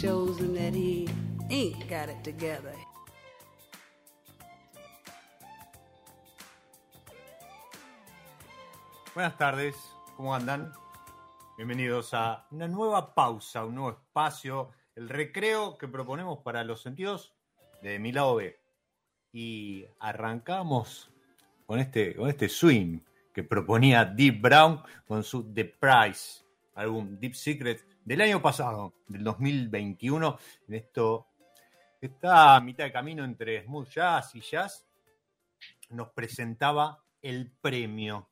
Shows that he ain't got it together. Buenas tardes, ¿cómo andan? Bienvenidos a una nueva pausa, un nuevo espacio, el recreo que proponemos para los sentidos de mi lado B. Y arrancamos con este, con este swing que proponía Deep Brown con su The Price, álbum Deep Secret del año pasado, del 2021, en esto está a mitad de camino entre smooth jazz y jazz, nos presentaba el premio.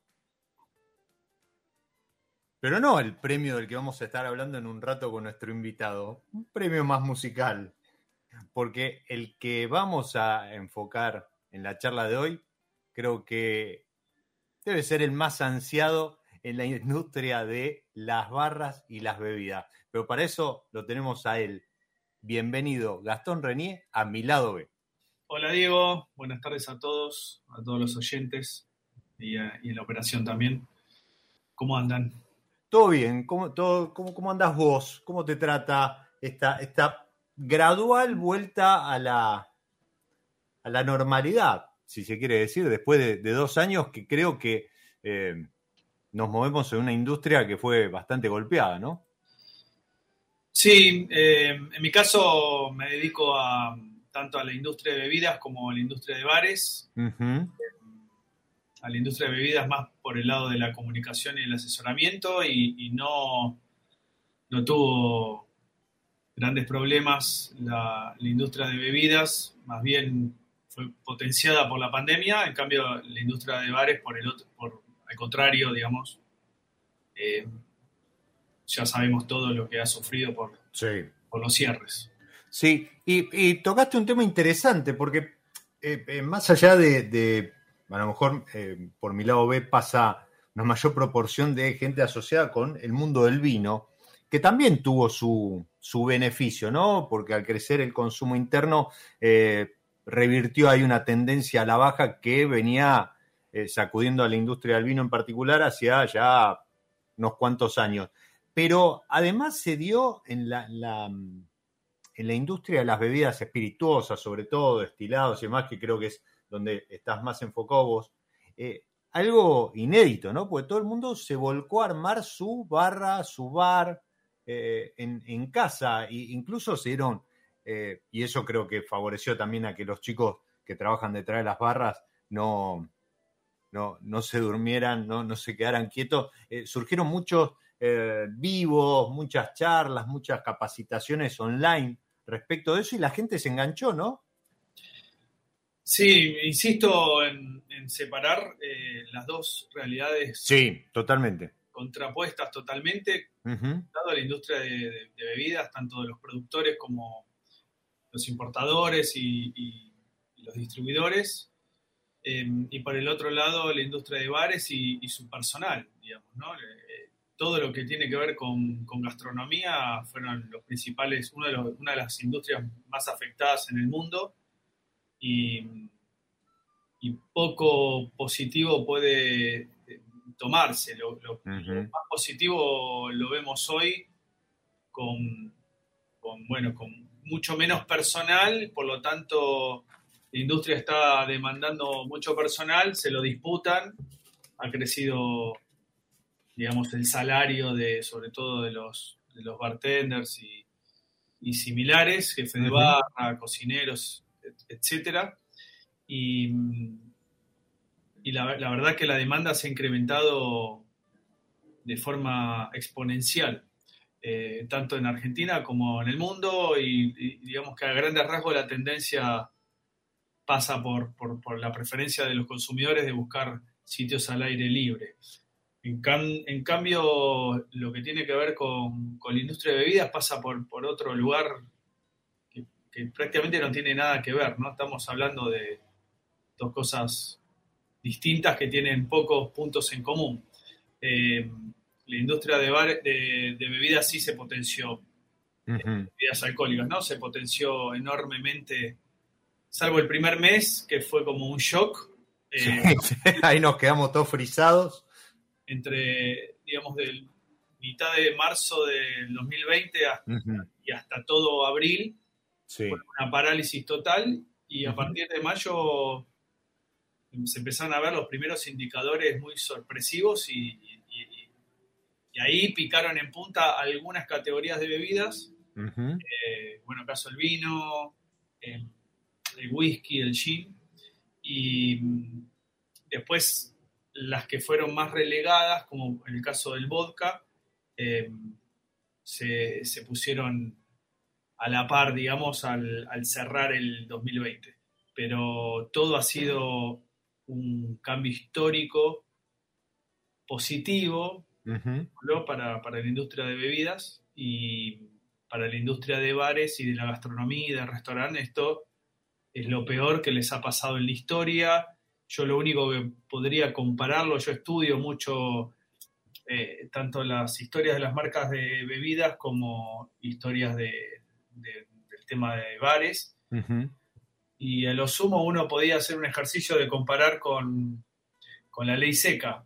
Pero no el premio del que vamos a estar hablando en un rato con nuestro invitado, un premio más musical, porque el que vamos a enfocar en la charla de hoy creo que debe ser el más ansiado en la industria de las barras y las bebidas. Pero para eso lo tenemos a él. Bienvenido, Gastón Renier, a mi lado B. Hola Diego, buenas tardes a todos, a todos los oyentes y, en la operación también. ¿Cómo andan? Todo bien, ¿cómo, todo, cómo, cómo andas vos? ¿Cómo te trata esta, esta gradual vuelta a la, a la normalidad, si se quiere decir, después de, dos años que creo que eh, nos movemos en una industria que fue bastante golpeada, ¿no? Sí, eh, en mi caso me dedico a tanto a la industria de bebidas como a la industria de bares. A la industria de bebidas más por el lado de la comunicación y el asesoramiento y, no, no tuvo grandes problemas la, industria de bebidas, más bien fue potenciada por la pandemia, en cambio la industria de bares por el otro, al contrario, digamos, eh, ya sabemos todo lo que ha sufrido por, los cierres. Sí, y, tocaste un tema interesante, porque eh, eh, más allá de, a lo mejor eh, por mi lado B pasa una mayor proporción de gente asociada con el mundo del vino, que también tuvo su, su beneficio, ¿no? Porque al crecer el consumo interno, revirtió ahí una tendencia a la baja que venía eh, sacudiendo a la industria del vino en particular hacia ya unos cuantos años. Pero además se dio en la, en la industria de las bebidas espirituosas, sobre todo destilados y demás, que creo que es donde estás más enfocado vos, eh, algo inédito, ¿no? Porque todo el mundo se volcó a armar su barra, su bar eh, en, casa, e incluso se dieron, y eso creo que favoreció también a que los chicos que trabajan detrás de las barras no, no, no se durmieran, no, no se quedaran quietos. surgieron muchos vivos, muchas charlas, muchas capacitaciones online respecto de eso y la gente se enganchó, ¿no? Sí, insisto en, separar eh, las dos realidades. Sí, totalmente. Contrapuestas totalmente, dado la industria de, bebidas, tanto de los productores como los importadores y, los distribuidores. Em, y por el otro lado, la industria de bares y, su personal, digamos, ¿no? Eh, todo lo que tiene que ver con, gastronomía fueron los principales, de una de las industrias más afectadas en el mundo y, poco positivo puede eh, tomarse. Lo, más positivo lo vemos hoy con, bueno, con mucho menos personal, por lo tanto la industria está demandando mucho personal, se lo disputan, ha crecido, digamos, el salario de, sobre todo de los, de los bartenders y, similares, jefes de barra, cocineros, etcétera. Y, y la, la, verdad que la demanda se ha incrementado de forma exponencial, eh, tanto en Argentina como en el mundo, y, digamos que a grandes rasgos la tendencia pasa por, por, la preferencia de los consumidores de buscar sitios al aire libre. En, en cambio, lo que tiene que ver con, con, la industria de bebidas pasa por, por otro lugar que prácticamente no tiene nada que ver, ¿no? Estamos hablando de dos cosas distintas que tienen pocos puntos en común. Eh, la industria de, de, bebidas sí se potenció, bebidas alcohólicas, ¿no? Se potenció enormemente, salvo el primer mes, que fue como un shock. Eh, ahí nos quedamos todos frisados. Entre, digamos, del mitad de marzo del 2020 y hasta todo abril, una parálisis total y a partir de mayo se empezaron a ver los primeros indicadores muy sorpresivos y, ahí picaron en punta algunas categorías de bebidas. Eh, bueno, caso el vino, el whisky, el gin. Y después las que fueron más relegadas, como en el caso del vodka, eh, se, se, pusieron a la par, digamos, al, cerrar el 2020. Pero todo ha sido un cambio histórico positivo para, la industria de bebidas y para la industria de bares y de la gastronomía y de restaurantes. Esto es lo peor que les ha pasado en la historia. Yo lo único que podría compararlo, yo estudio mucho eh, tanto las historias de las marcas de bebidas como historias de, del tema de bares. Y a lo sumo uno podía hacer un ejercicio de comparar con, la ley seca,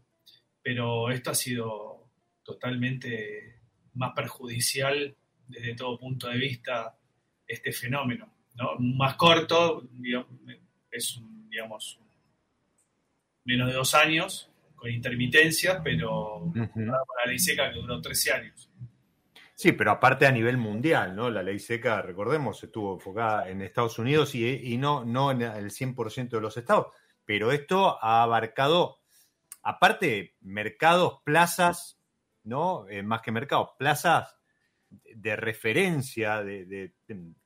pero esto ha sido totalmente más perjudicial desde todo punto de vista este fenómeno. ¿No? Más corto, es digamos, menos de dos años, con intermitencia, pero la ley seca que duró 13 años. Sí, pero aparte a nivel mundial, ¿no? La ley seca, recordemos, estuvo enfocada en Estados Unidos y, no, no en el 100% de los estados. Pero esto ha abarcado, aparte, mercados, plazas, ¿no? Eh, más que mercados, plazas de referencia, de,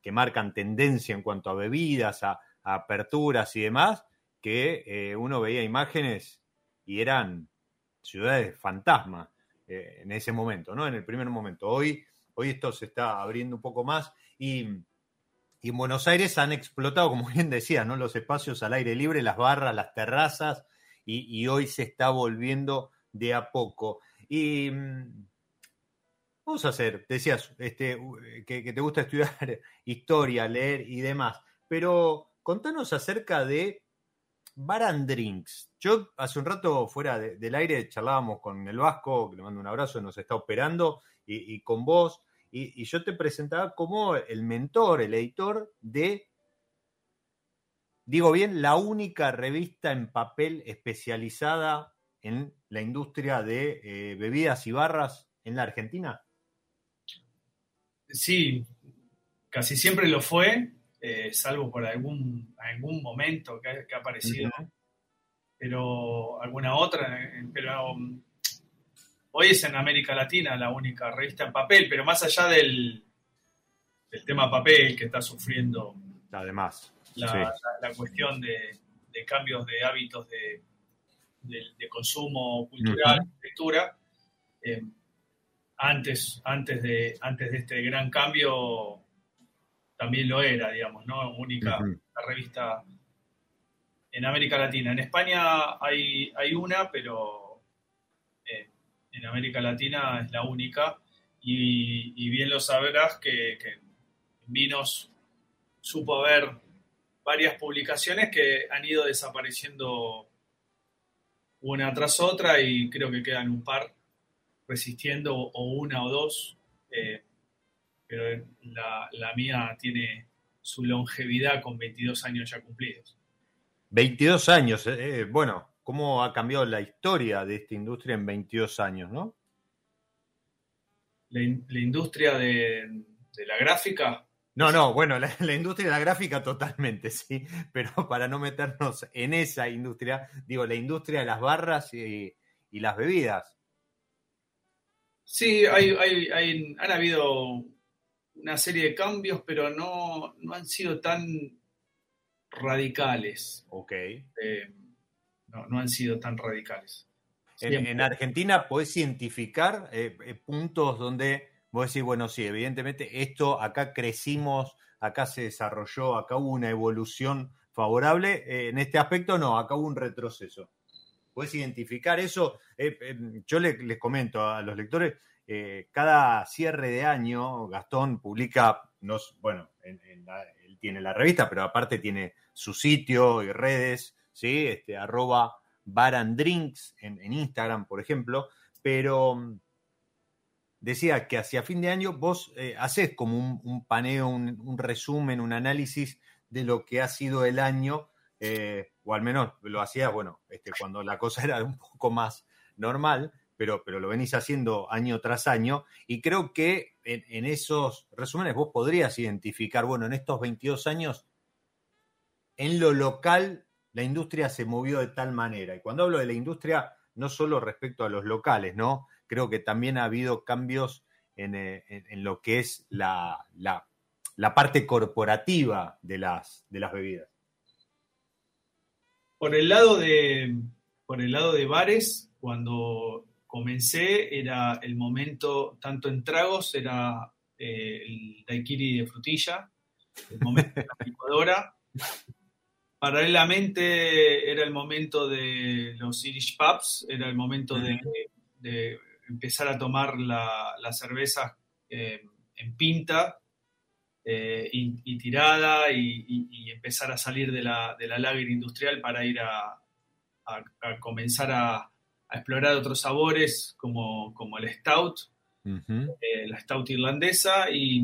que marcan tendencia en cuanto a bebidas, a, aperturas y demás, que eh, uno veía imágenes y eran ciudades fantasmas. Eh, en ese momento, ¿no? En el primer momento. Hoy, hoy esto se está abriendo un poco más y y en Buenos Aires han explotado, como bien decía, ¿no? los espacios al aire libre, las barras, las terrazas, y, hoy se está volviendo de a poco. Y mm, vamos a hacer, decías, este, que, que te gusta estudiar historia, leer y demás, pero contanos acerca de Bar and Drinks. Yo hace un rato fuera del aire charlábamos con el Vasco, que le mando un abrazo, nos está operando, y, con vos, y, yo te presentaba como el mentor, el editor de, digo bien, la única revista en papel especializada en la industria de eh, bebidas y barras en la Argentina. Sí, casi siempre lo fue. Eh, salvo por algún, algún momento que ha, aparecido, pero alguna otra, eh, pero um, hoy es en América Latina la única revista en papel, pero más allá del, del tema papel que está sufriendo además la, la, cuestión de, cambios de hábitos de, de, consumo cultural, lectura, eh, antes, antes, de, antes de este gran cambio también lo era, digamos, ¿no? Única revista en América Latina. En España hay, hay una, pero eh, en América Latina es la única. Y, bien lo sabrás que, en Vinos supo haber varias publicaciones que han ido desapareciendo una tras otra y creo que quedan un par resistiendo o una o dos. Eh, pero la, mía tiene su longevidad con 22 años ya cumplidos. 22 años, eh, eh, bueno, ¿cómo ha cambiado la historia de esta industria en 22 años, no? La, industria de, la gráfica. No, no, bueno, la, industria de la gráfica totalmente, sí, pero para no meternos en esa industria, digo, la industria de las barras y, las bebidas. Sí, hay, hay, han habido una serie de cambios, pero no, han sido tan radicales. Ok. Eh, no, han sido tan radicales. En, Argentina podés identificar eh, eh, puntos donde vos decís, bueno, sí, evidentemente esto, acá crecimos, acá se desarrolló, acá hubo una evolución favorable. en este aspecto no, acá hubo un retroceso. ¿Podés identificar eso? yo les comento a los lectores, eh, cada cierre de año, Gastón publica, bueno, él tiene la revista, pero aparte tiene su sitio y redes, ¿sí? Este, arroba barandrinks en, Instagram, por ejemplo, pero mm, decía que hacia fin de año vos eh, haces como un, paneo, un, resumen, un análisis de lo que ha sido el año, eh, o al menos lo hacías, bueno, este, cuando la cosa era un poco más normal, pero, pero lo venís haciendo año tras año y creo que en, esos resúmenes vos podrías identificar, bueno, en estos 22 años, en lo local la industria se movió de tal manera. Y cuando hablo de la industria, no solo respecto a los locales, ¿no? Creo que también ha habido cambios en, eh, lo que es la, la, parte corporativa de las, de las bebidas. Por el lado de, por el lado de bares, cuando comencé era el momento, tanto en tragos, era eh, el daiquiri de frutilla, el momento de la licuadora. Paralelamente era el momento de los Irish Pubs, era el momento de, empezar a tomar la, cerveza eh, en pinta eh, y, tirada y, empezar a salir de la, de la lager industrial para ir a comenzar a, a explorar otros sabores como, como el stout, eh, la stout irlandesa y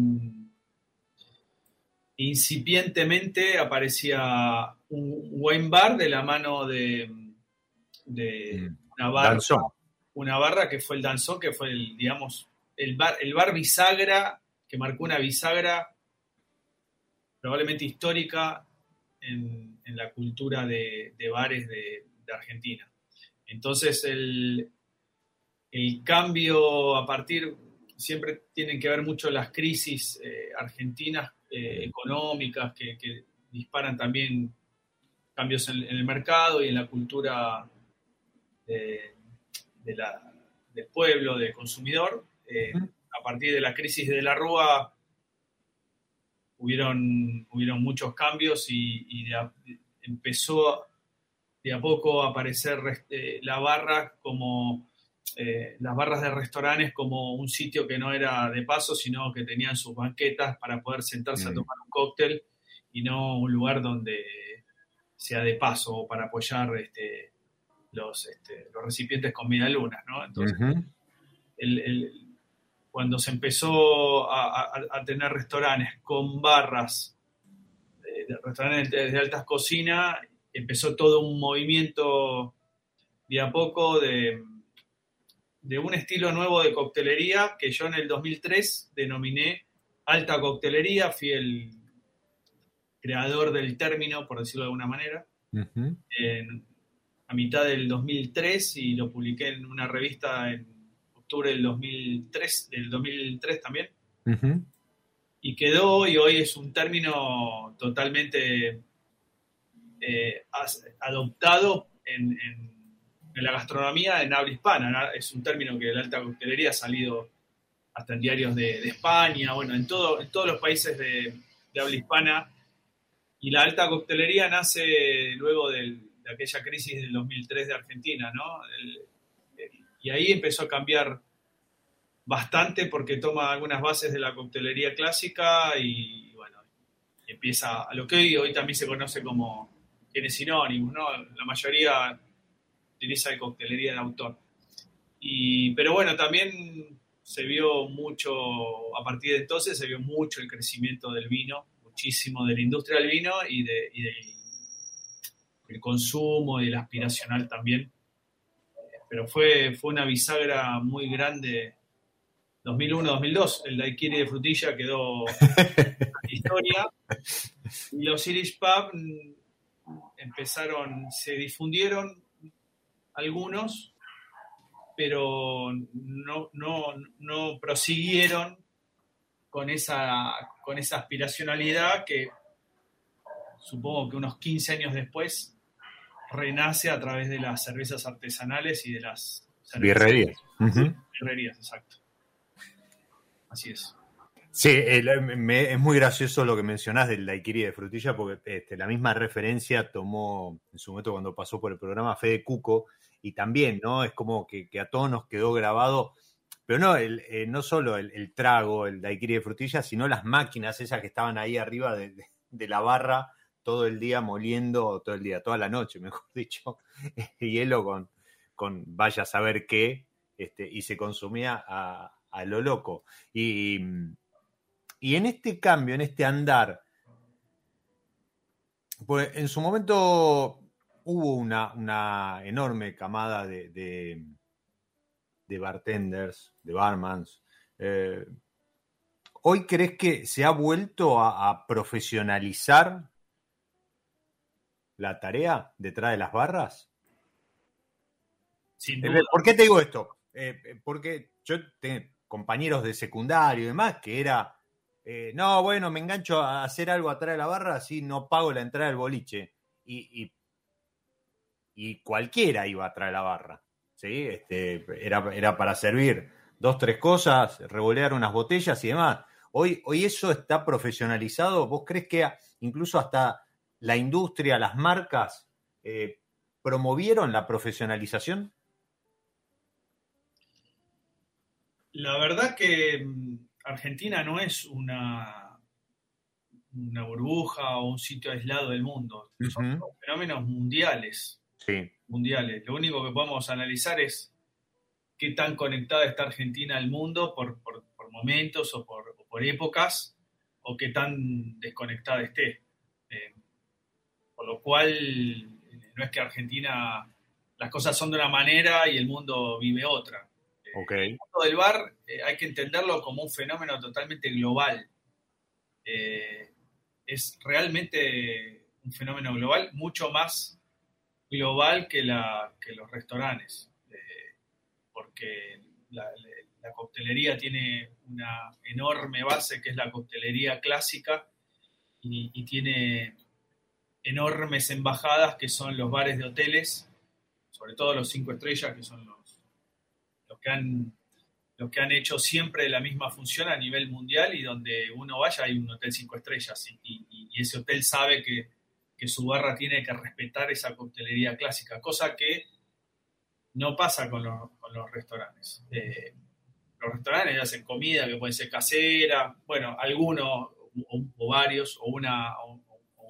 incipientemente aparecía un wine bar de la mano de, de mm. una barra, una barra que fue el danzón, que fue el, digamos, el bar, el bar bisagra, que marcó una bisagra probablemente histórica en, la cultura de, bares de Argentina. Entonces, el, cambio a partir, siempre tienen que ver mucho las crisis eh, argentinas eh, económicas que, disparan también cambios en, el mercado y en la cultura del pueblo, del consumidor. Eh, a partir de la crisis de la Rúa, hubieron, hubieron muchos cambios y, empezó de a poco a aparecer eh, la barra como eh, las barras de restaurantes como un sitio que no era de paso, sino que tenían sus banquetas para poder sentarse a Mm. tomar un cóctel y no un lugar donde sea de paso o para apoyar este, los, este, los recipientes con medialunas, ¿no? Entonces, el- cuando se empezó a, a- a tener restaurantes con barras, eh, restaurantes de, de altas cocinas, empezó todo un movimiento de a poco de, de un estilo nuevo de coctelería que yo en el 2003 denominé alta coctelería, fui el creador del término, por decirlo de alguna manera en- a mitad del 2003 y lo publiqué en una revista en octubre del 2003, del 2003 también. Ujú. Y quedó y hoy es un término totalmente eh, adoptado en, en- en la gastronomía en habla hispana. Es un término que la alta coctelería ha salido hasta en diarios de, de España, bueno, en, todo, en todos los países de, de habla hispana. Y la alta coctelería nace luego del- de aquella crisis del 2003 de Argentina, ¿no? El- y ahí empezó a cambiar bastante porque toma algunas bases de la coctelería clásica y, bueno, empieza a lo que hoy, hoy también se conoce como, tiene sinónimos, ¿no? La mayoría utiliza el coctelería de autor. Y, pero bueno, también se vio mucho, a partir de entonces se vio mucho el crecimiento del vino, muchísimo de la industria del vino y, de, del el consumo y el aspiracional también. Pero fue, fue una bisagra muy grande 2001-2002. El daiquiri de frutilla quedó historia. Y los Irish Pub empezaron, se difundieron algunos, pero no, no, no prosiguieron con esa, con esa aspiracionalidad que supongo que unos 15 años después renace a través de las cervezas artesanales y de las Birrerías. Ujú. Birrerías, exacto. Así es. Sí, el- me- es muy gracioso lo que mencionás del daiquiri de frutilla, porque este, la misma referencia tomó en su momento cuando pasó por el programa Fede Cuco, y también, ¿no? Es como que, que a todos nos quedó grabado, pero no, el, eh, no solo el, el trago, el daiquiri de frutilla, sino las máquinas esas que estaban ahí arriba de, de- de la barra todo el día moliendo, todo el día, toda la noche, mejor dicho, hielo con, con vaya a saber qué, este, y se consumía a, a lo loco. Y, y en este cambio, en este andar, pues en su momento hubo una, una enorme camada de, de, de bartenders, de barmans. Eh, ¿Hoy crees que se ha vuelto a profesionalizar la tarea detrás de las barras? Sin Eh, duda. ¿Por qué te digo esto? Eh, eh, porque yo tengo compañeros de secundario y demás que era, eh, no, bueno, me engancho a hacer algo atrás de la barra, así no pago la entrada del boliche. Y, y, y cualquiera iba atrás de la barra. ¿sí? Este, era, era para servir dos, tres cosas, revolear unas botellas y demás. Hoy, hoy eso está profesionalizado. ¿Vos crees que incluso hasta la industria, las marcas, eh, promovieron la profesionalización? La verdad que mm, Argentina no es una, una burbuja o un sitio aislado del mundo. Son fenómenos mundiales, Sí. mundiales. Lo único que podemos analizar es qué tan conectada está Argentina al mundo por, por- por momentos o por, o por épocas, o qué tan desconectada esté. Eh, por lo cual, eh, no es que Argentina las cosas son de una manera y el mundo vive otra. Ok. el mundo del bar eh, hay que entenderlo como un fenómeno totalmente global. Eh, es realmente un fenómeno global, mucho más global que, la, que los restaurantes, eh, porque la, la- la coctelería tiene una enorme base que es la coctelería clásica y, y tiene enormes embajadas que son los bares de hoteles, sobre todo los cinco estrellas, que son los, los que han los que han hecho siempre la misma función a nivel mundial y donde uno vaya hay un hotel cinco estrellas y, ese hotel sabe que, su barra tiene que respetar esa coctelería clásica, cosa que no pasa con los, restaurantes. Eh, los restaurantes hacen comida que puede ser casera, bueno, algunos o, varios, o, una,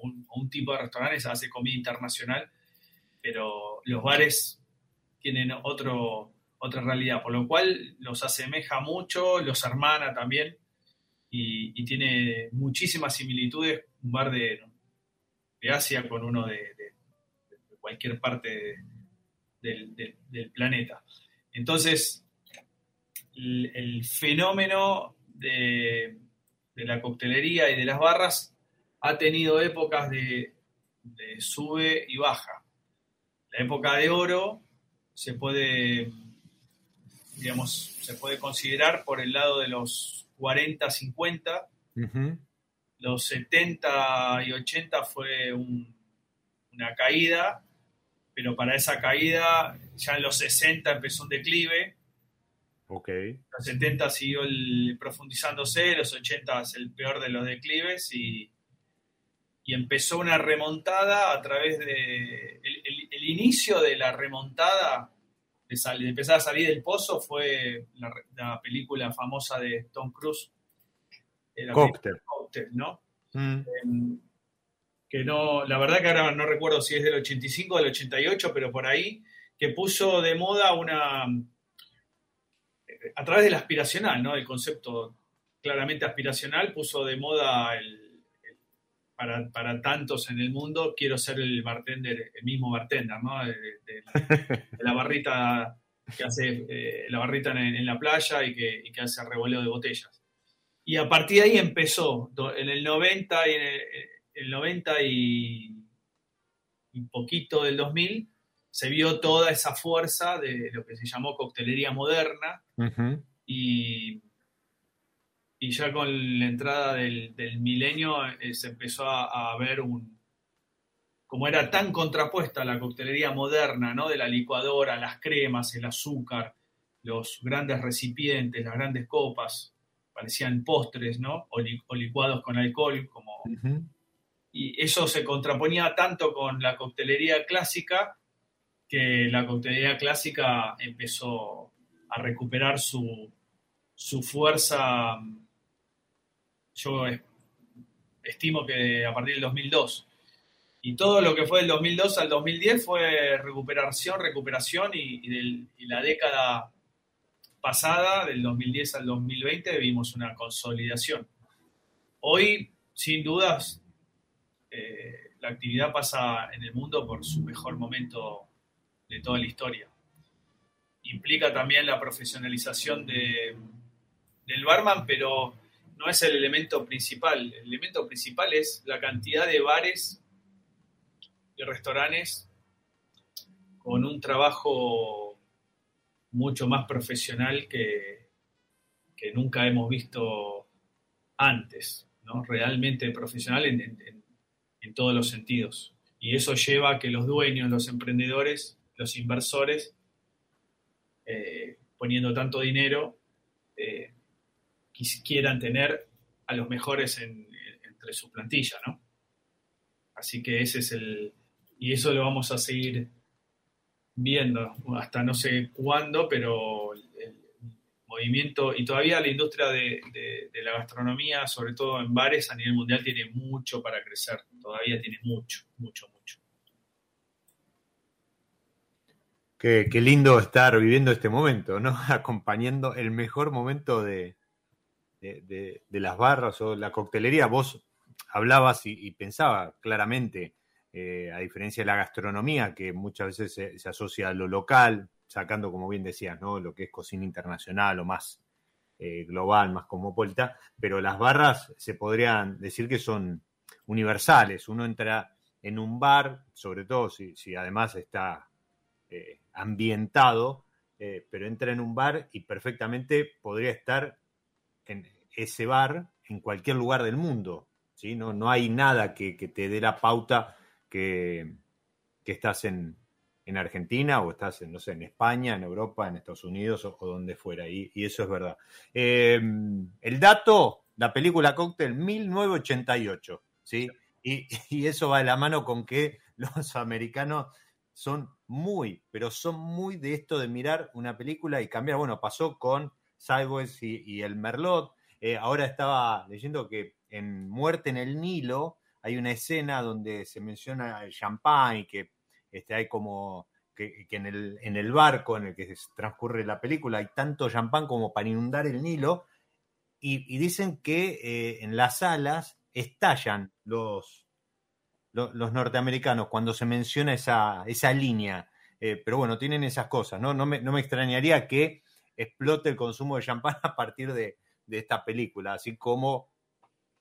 un, tipo de restaurantes hace comida internacional, pero los bares tienen otro, otra realidad, por lo cual los asemeja mucho, los hermana también, y, tiene muchísimas similitudes un bar de, Asia con uno de, cualquier parte del, planeta. Entonces, el, fenómeno de, la coctelería y de las barras ha tenido épocas de, sube y baja. La época de oro se puede, digamos, se puede considerar por el lado de los 40, 50. Los 70 y 80 fue una caída, pero para esa caída ya en los 60 empezó un declive. Okay. Los 70 siguió profundizándose, los 80 es el peor de los declives y, y empezó una remontada a través de... El, inicio de la remontada, de, empezar a salir del pozo, fue la, película famosa de Tom Cruise. Cocktail. ¿no? Mm. Em, que no, la verdad que ahora no recuerdo si es del 85 o del 88, pero por ahí, que puso de moda una... A través del aspiracional, ¿no? El concepto claramente aspiracional, puso de moda el para, tantos en el mundo, quiero ser el bartender, el mismo bartender, ¿no? De, la, barrita que hace eh, la barrita en, la playa y que, y que hace revoleo de botellas. Y a partir de ahí empezó, en el 90 y en el, 90 y un poquito del 2000, se vio toda esa fuerza de lo que se llamó coctelería moderna y y ya con la entrada del, milenio eh, se empezó a, ver un... Como era tan contrapuesta la coctelería moderna, ¿no? De la licuadora, las cremas, el azúcar, los grandes recipientes, las grandes copas, parecían postres, ¿no? O, licuados con alcohol, como... Y eso se contraponía tanto con la coctelería clásica que la coctelería clásica empezó a recuperar su, su fuerza yo estimo que a partir del 2002. Y todo lo que fue del 2002 al 2010 fue recuperación, recuperación y, la década pasada, del 2010 al 2020, vimos una consolidación. Hoy, sin dudas, eh, la actividad pasa en el mundo por su mejor momento de toda la historia. Implica también la profesionalización de, del barman, pero no es el elemento principal. El elemento principal es la cantidad de bares y restaurantes con un trabajo mucho más profesional que, que nunca hemos visto antes, ¿no? realmente profesional en, todos los sentidos. Y eso lleva a que los dueños, los emprendedores, los inversores, eh, poniendo tanto dinero, eh, quieran tener a los mejores entre su plantilla, ¿no? Así que ese es el... Y eso lo vamos a seguir viendo hasta no sé cuándo, pero el, movimiento y todavía la industria de, la gastronomía, sobre todo en bares a nivel mundial, tiene mucho para crecer, todavía tiene mucho, mucho, mucho. Qué, qué lindo estar viviendo este momento, ¿no? Acompañando el mejor momento de, de, las barras o la coctelería, vos hablabas y, pensaba claramente, eh, a diferencia de la gastronomía, que muchas veces se, asocia a lo local, sacando, como bien decías, ¿no? lo que es cocina internacional o más eh, global, más cosmopolita, pero las barras se podrían decir que son universales. Uno entra en un bar, sobre todo si, además está eh, ambientado, pero entra en un bar y perfectamente podría estar en ese bar en cualquier lugar del mundo. ¿sí? No, no hay nada que, te dé la pauta que, estás en, en Argentina o estás, en, no sé, en España, en Europa, en Estados Unidos o, donde fuera. Y, eso es verdad. Eh, el dato, la película Cocktail 1988, ¿sí? Y, y, eso va de la mano con que los americanos son muy, pero son muy de esto de mirar una película y cambiar. Bueno, pasó con Sideways y, el Merlot. Eh, ahora estaba leyendo que en Muerte en el Nilo hay una escena donde se menciona el champán y que este, hay como que, en, el, en, el, barco en el que transcurre la película hay tanto champán como para inundar el Nilo. Y, dicen que eh, en las salas estallan los, los norteamericanos cuando se menciona esa, esa línea. Eh, pero bueno, tienen esas cosas, ¿no? No me, no me, extrañaría que explote el consumo de champán a partir de, esta película, así como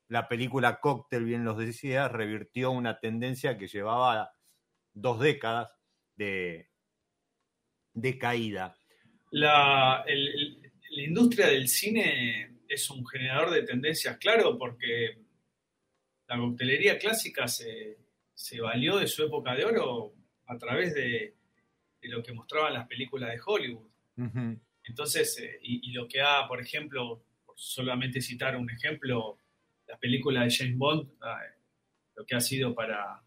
la película Cocktail, bien los decía, revirtió una tendencia que llevaba dos décadas de, de caída. La, la industria del cine es un generador de tendencias, claro, porque la coctelería clásica se, se valió de su época de oro a través de, lo que mostraban las películas de Hollywood. Entonces, eh, y, lo que ha, por ejemplo, solamente citar un ejemplo, la película de James Bond, lo que ha sido para,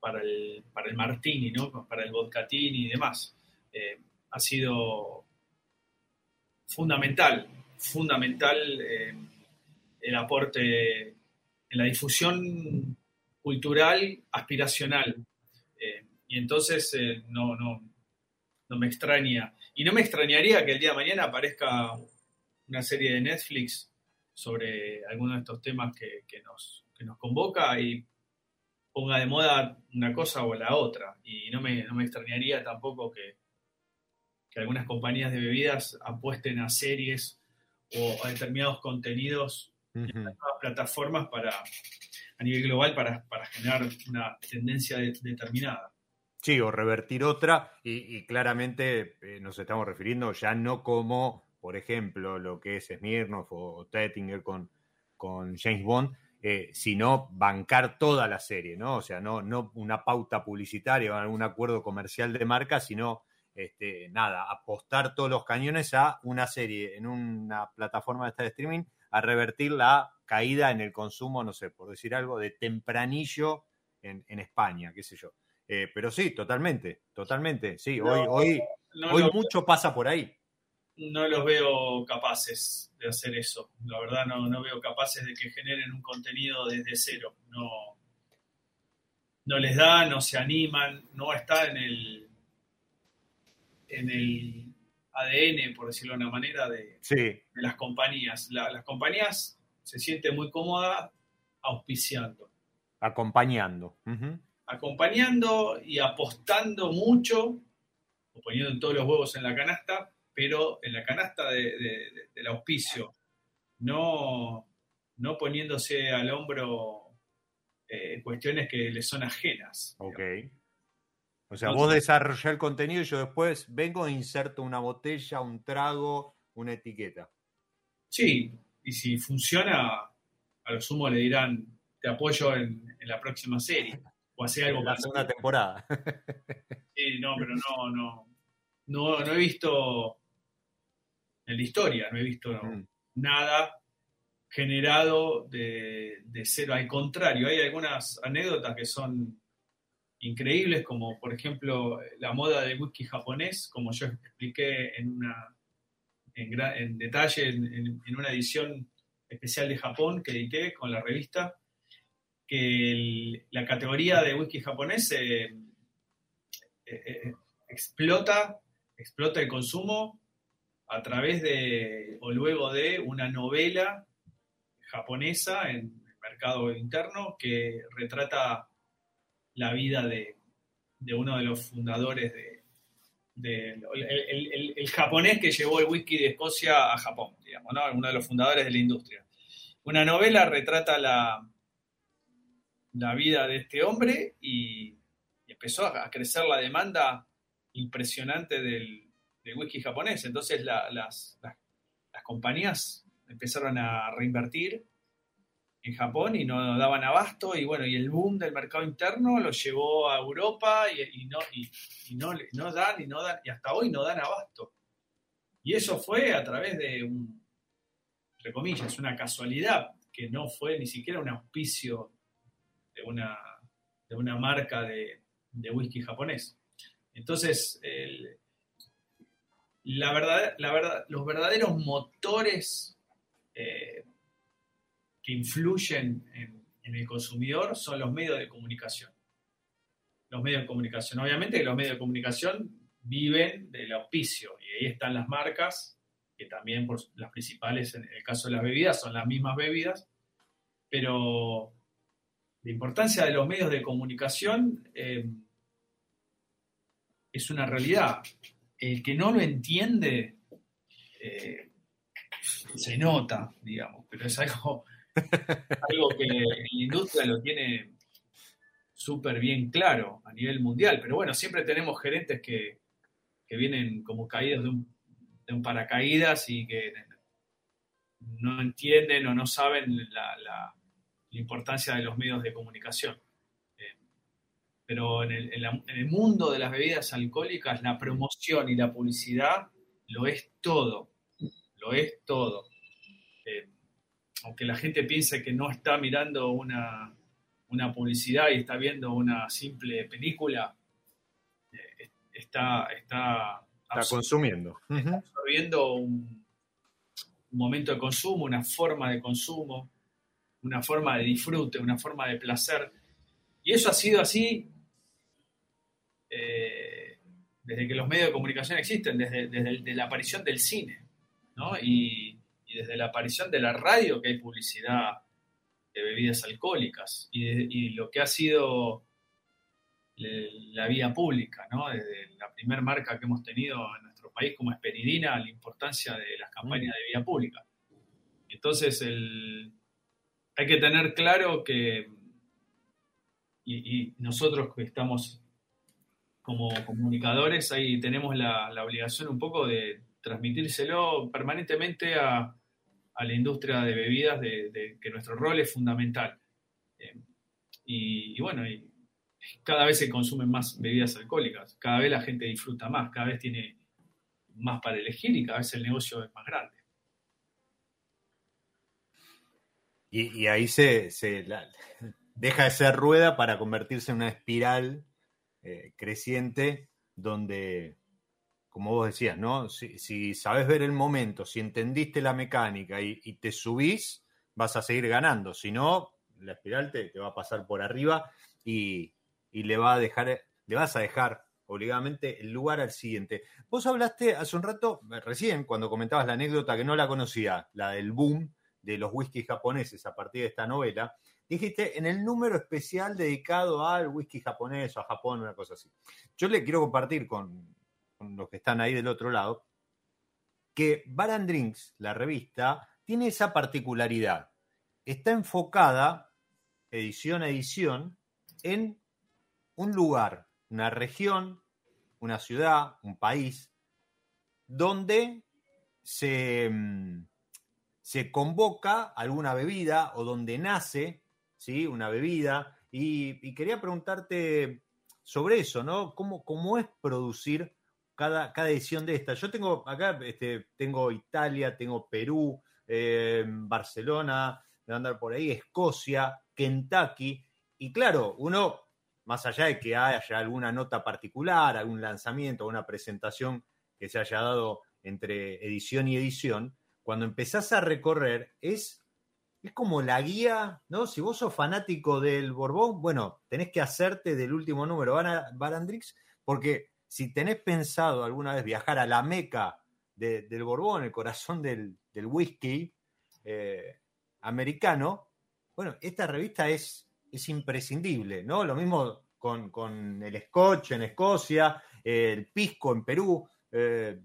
para, el, para el Martini, ¿no? para el Vodkatini y demás, eh, ha sido fundamental, fundamental eh, el aporte en la difusión cultural aspiracional. Eh, y entonces no, no, no me extraña. Y no me extrañaría que el día de mañana aparezca una serie de Netflix sobre algunos de estos temas que, nos, nos convoca y ponga de moda una cosa o la otra. Y no me, no me extrañaría tampoco que, que, algunas compañías de bebidas apuesten a series o a determinados contenidos en las nuevas plataformas para, a nivel global para, generar una tendencia determinada. Sí, o revertir otra, y, claramente eh, nos estamos refiriendo ya no como, por ejemplo, lo que es Smirnoff o, Tettinger con, con James Bond, eh, sino bancar toda la serie, ¿no? O sea, no, no una pauta publicitaria o algún acuerdo comercial de marca, sino este, nada, apostar todos los cañones a una serie en una plataforma de, esta de streaming a revertir la caída en el consumo, no sé, por decir algo, de tempranillo en, España, qué sé yo. Eh, pero sí, totalmente, totalmente. Sí, hoy, hoy, hoy mucho pasa por ahí. No los veo capaces de hacer eso. La verdad, no, no veo capaces de que generen un contenido desde cero. No, no les da, no se animan, no está en el, en el ADN, por decirlo de una manera, de, de las compañías. las compañías se sienten muy cómodas auspiciando. Acompañando. Acompañando y apostando mucho, o poniendo todos los huevos en la canasta, pero en la canasta del auspicio, no, no poniéndose al hombro eh, cuestiones que les son ajenas. Ok. O sea, vos desarrollás el contenido y yo después vengo e inserto una botella, un trago, una etiqueta. Sí, y si funciona, a lo sumo le dirán, te apoyo en, la próxima serie. O hace algo La segunda temporada. Sí, no, pero no, no. No, he visto en la historia, no he visto mm. nada generado de, de cero. Al contrario, hay algunas anécdotas que son increíbles, como por ejemplo la moda del whisky japonés, como yo expliqué en, una, en, detalle en, una edición especial de Japón que edité con la revista, que la categoría de whisky japonés eh, eh, explota, explota el consumo a través de o luego de una novela japonesa en el mercado interno que retrata la vida de, uno de los fundadores de, el, japonés que llevó el whisky de Escocia a Japón, digamos, ¿no? Uno de los fundadores de la industria. Una novela retrata la, la vida de este hombre y, empezó a, crecer la demanda impresionante del, whisky japonés. Entonces las, las, compañías empezaron a reinvertir en Japón y no daban abasto y bueno, y el boom del mercado interno lo llevó a Europa y, no, y, no, no, dan y no dan, y hasta hoy no dan abasto. Y eso fue a través de un, entre comillas, una casualidad, que no fue ni siquiera un auspicio de una, de una marca de, whisky japonés. Entonces, la verdad, los verdaderos motores eh, que influyen en, el consumidor son los medios de comunicación. Los medios de comunicación. Obviamente que los medios de comunicación viven del auspicio y ahí están las marcas, que también por las principales en el caso de las bebidas son las mismas bebidas, pero la importancia de los medios de comunicación eh, es una realidad. El que no lo entiende eh, se nota, digamos, pero es algo algo que la industria lo tiene súper bien claro a nivel mundial. Pero bueno, siempre tenemos gerentes que, vienen como caídos de un, paracaídas y que no entienden o no saben la, importancia de los medios de comunicación. Pero en el, mundo de las bebidas alcohólicas, la promoción y la publicidad lo es todo. Lo es todo. Eh, aunque la gente piense que no está mirando una, publicidad y está viendo una simple película, eh, está, está, consumiendo. Está absorbiendo un, momento de consumo, una forma de consumo, una forma de disfrute, una forma de placer. Y eso ha sido así eh, desde que los medios de comunicación existen, desde, la aparición del cine. ¿no? Y, y desde la aparición de la radio que hay publicidad de bebidas alcohólicas y, lo que ha sido la vía pública, ¿no? Desde la primera marca que hemos tenido en nuestro país como Esperidina, la importancia de las campañas de vía pública. Entonces, hay que tener claro que, y, nosotros que estamos como comunicadores, ahí tenemos la obligación un poco de transmitírselo permanentemente a, la industria de bebidas, de, que nuestro rol es fundamental. Eh, y, bueno, cada vez se consumen más bebidas alcohólicas, cada vez la gente disfruta más, cada vez tiene más para elegir y cada vez el negocio es más grande. Y, ahí se, deja de ser rueda para convertirse en una espiral eh, creciente donde como vos decías, ¿no? Si, sabes ver el momento, si entendiste la mecánica y, te subís, vas a seguir ganando. Si no, la espiral te, va a pasar por arriba y, le, va a dejar, le vas a dejar obligadamente el lugar al siguiente. Vos hablaste hace un rato, recién, cuando comentabas la anécdota que no la conocía, la del boom de los whiskies japoneses a partir de esta novela, dijiste en el número especial dedicado al whisky japonés o a Japón, una cosa así. Yo le quiero compartir con, los que están ahí del otro lado, que Bar and Drinks, la revista, tiene esa particularidad. Está enfocada, edición a edición, en un lugar, una región, una ciudad, un país, donde se, mm, se convoca alguna bebida o donde nace ¿sí? una bebida. Y, quería preguntarte sobre eso, ¿no? ¿Cómo, ¿Cómo es producir cada, edición de esta. Yo tengo acá, este, tengo Italia, tengo Perú, eh, Barcelona, de andar por ahí, Escocia, Kentucky. Y claro, uno, más allá de que haya alguna nota particular, algún lanzamiento, una presentación que se haya dado entre edición y edición, cuando empezás a recorrer es, es como la guía, ¿no? Si vos sos fanático del Borbón, bueno, tenés que hacerte del último número Barandrix, porque si tenés pensado alguna vez viajar a la meca del Borbón, el corazón del, whisky eh, americano, bueno, esta revista es, es imprescindible, ¿no? Lo mismo con, el Scotch en Escocia, el Pisco en Perú, eh,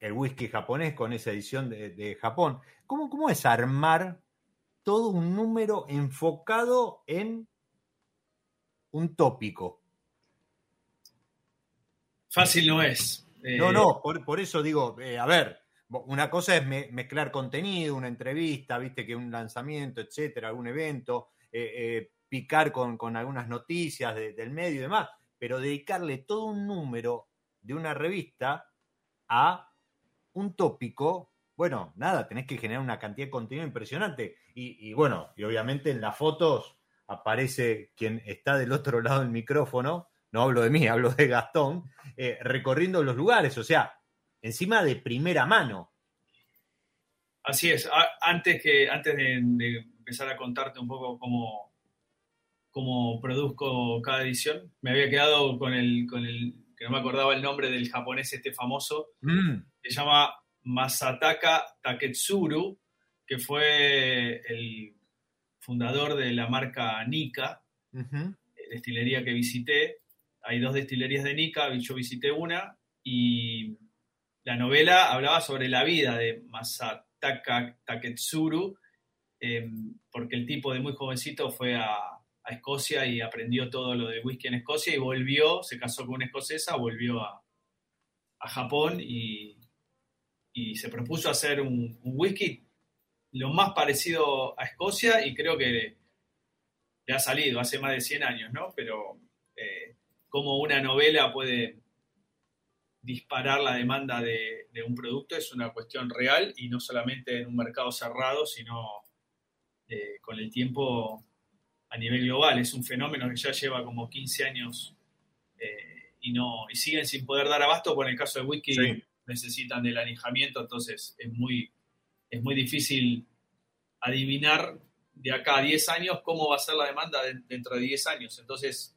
el whisky japonés con esa edición de, Japón. ¿Cómo, ¿Cómo es armar todo un número enfocado en un tópico? Fácil no es. no, no, por, eso digo, eh, a ver, una cosa es mezclar contenido, una entrevista, viste que un lanzamiento, etcétera, algún evento, eh, eh, picar con, algunas noticias del medio y demás, pero dedicarle todo un número de una revista a un tópico, bueno, nada, tenés que generar una cantidad de contenido impresionante. Y, bueno, y obviamente en las fotos aparece quien está del otro lado del micrófono, no hablo de mí, hablo de Gastón, eh, recorriendo los lugares, o sea, encima de primera mano. Así es, antes, que, antes de, empezar a contarte un poco cómo, cómo produzco cada edición, me había quedado con el, con el, que no me acordaba el nombre del japonés este famoso, mm. se llama Masataka Taketsuru, que fue el fundador de la marca Nika, destilería que visité. Hay dos destilerías de Nika, yo visité una y la novela hablaba sobre la vida de Masataka Taketsuru, em, porque el tipo de muy jovencito fue a, Escocia y aprendió todo lo de whisky en Escocia y volvió, se casó con una escocesa, volvió a, Japón y, se propuso hacer un, whisky lo más parecido a Escocia y creo que le ha salido hace más de 100 años, ¿no? Pero eh, como una novela puede disparar la demanda de, un producto es una cuestión real y no solamente en un mercado cerrado, sino eh, con el tiempo a nivel global. Es un fenómeno que ya lleva como 15 años eh, y, no, y siguen sin poder dar abasto. Por el caso de Wiki necesitan del anijamiento, entonces es muy, es muy difícil adivinar de acá a 10 años cómo va a ser la demanda dentro de 10 años. Entonces,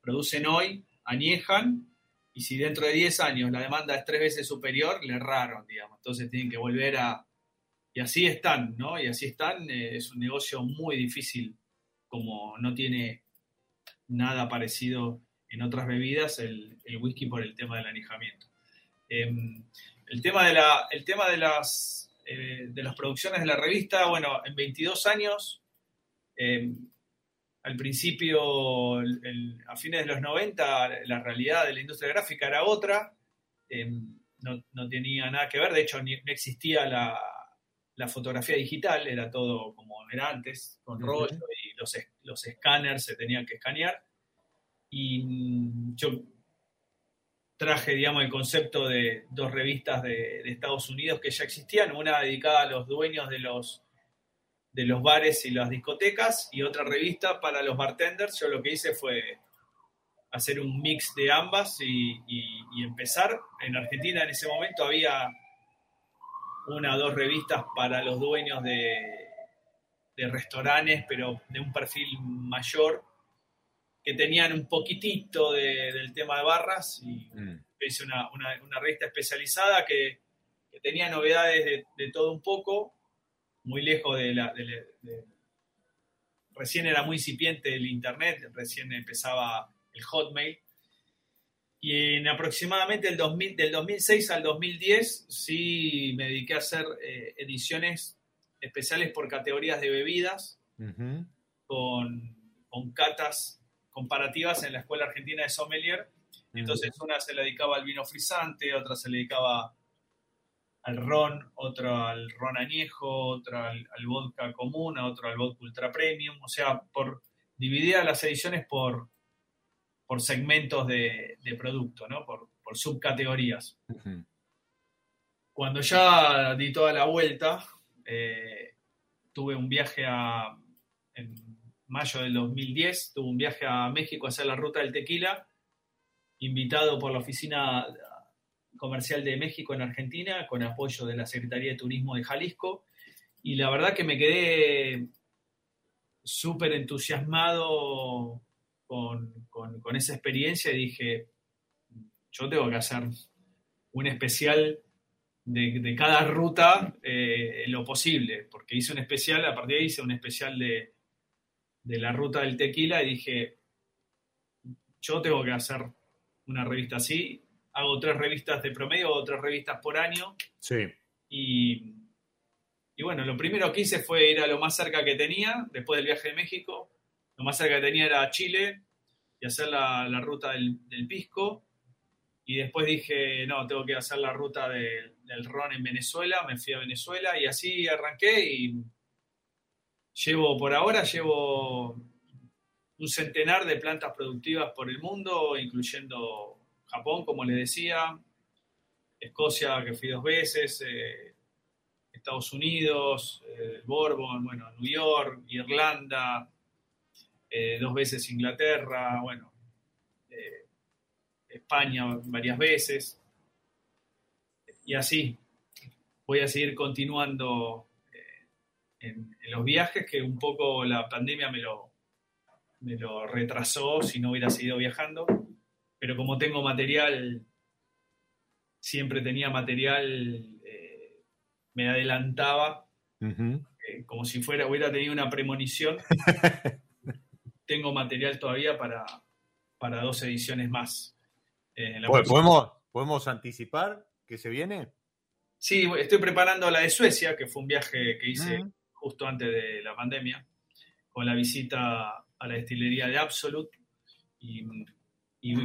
producen hoy, añejan y si dentro de 10 años la demanda es tres veces superior, le erraron, digamos. Entonces tienen que volver a... Y así están, ¿no? Y así están. Eh, es un negocio muy difícil, como no tiene nada parecido en otras bebidas el, whisky por el tema del anijamiento. Em, el, tema de la, el tema de las, eh, de las producciones de la revista, bueno, en 22 años em, al principio, a fines de los 90, la realidad de la industria gráfica era otra, em, no, tenía nada que ver, de hecho no existía la, fotografía digital, era todo como era antes, con rollo y los, los escáneres se tenían que escanear. Y mm, yo traje, digamos, el concepto de dos revistas de, Estados Unidos que ya existían, una dedicada a los dueños de los de los bares y las discotecas y otra revista para los bartenders. Yo lo que hice fue hacer un mix de ambas y, empezar. En Argentina en ese momento había una o dos revistas para los dueños de, de restaurantes, pero de un perfil mayor, que tenían un poquitito del tema de barras. Y mm. hice una, revista especializada que, tenía novedades de, de todo un poco muy lejos de la... recién era muy incipiente el Internet, recién empezaba el Hotmail. Y en aproximadamente el 2000, del 2006 al 2010 sí me dediqué a hacer eh, ediciones especiales por categorías de bebidas, con, con, catas comparativas en la Escuela Argentina de Sommelier. Entonces una se le dedicaba al vino frisante, otra se le dedicaba al ron, otro al ron añejo, otro al, vodka común, otro al vodka ultra premium, o sea, por dividida las ediciones por, por segmentos de, producto, ¿no? por, subcategorías. Cuando ya di toda la vuelta, eh, tuve un viaje a, en mayo del 2010, tuve un viaje a México a hacer la ruta del tequila, invitado por la oficina Comercial de México en Argentina, con apoyo de la Secretaría de Turismo de Jalisco. Y la verdad que me quedé súper entusiasmado con, esa experiencia y dije, yo tengo que hacer un especial de, cada ruta eh, lo posible, porque hice un especial, a partir de ahí hice un especial de, de la ruta del tequila y dije, yo tengo que hacer una revista así hago tres revistas de promedio o tres revistas por año. Sí. Y, y, bueno, lo primero que hice fue ir a lo más cerca que tenía, después del viaje de México. Lo más cerca que tenía era Chile y hacer la, ruta del, Pisco. Y después dije, no, tengo que hacer la ruta del ron en Venezuela, me fui a Venezuela y así arranqué y llevo, por ahora, llevo un centenar de plantas productivas por el mundo, incluyendo Japón, como les decía, Escocia, que fui dos veces, eh, Estados Unidos, eh, bueno, New York, Irlanda, eh, dos veces Inglaterra, bueno, España varias veces. Y así voy a seguir continuando en, los viajes, que un poco la pandemia me lo, me lo retrasó si no hubiera seguido viajando. Pero como tengo material siempre tenía material, eh, me adelantaba, eh, como si fuera, hubiera tenido una premonición. Tengo material todavía para, para dos ediciones más. Eh, ¿Podemos, ¿Podemos anticipar que se viene? Sí, estoy preparando la de Suecia, que fue un viaje que hice justo antes de la pandemia, con la visita a la destilería de Absolute. Y,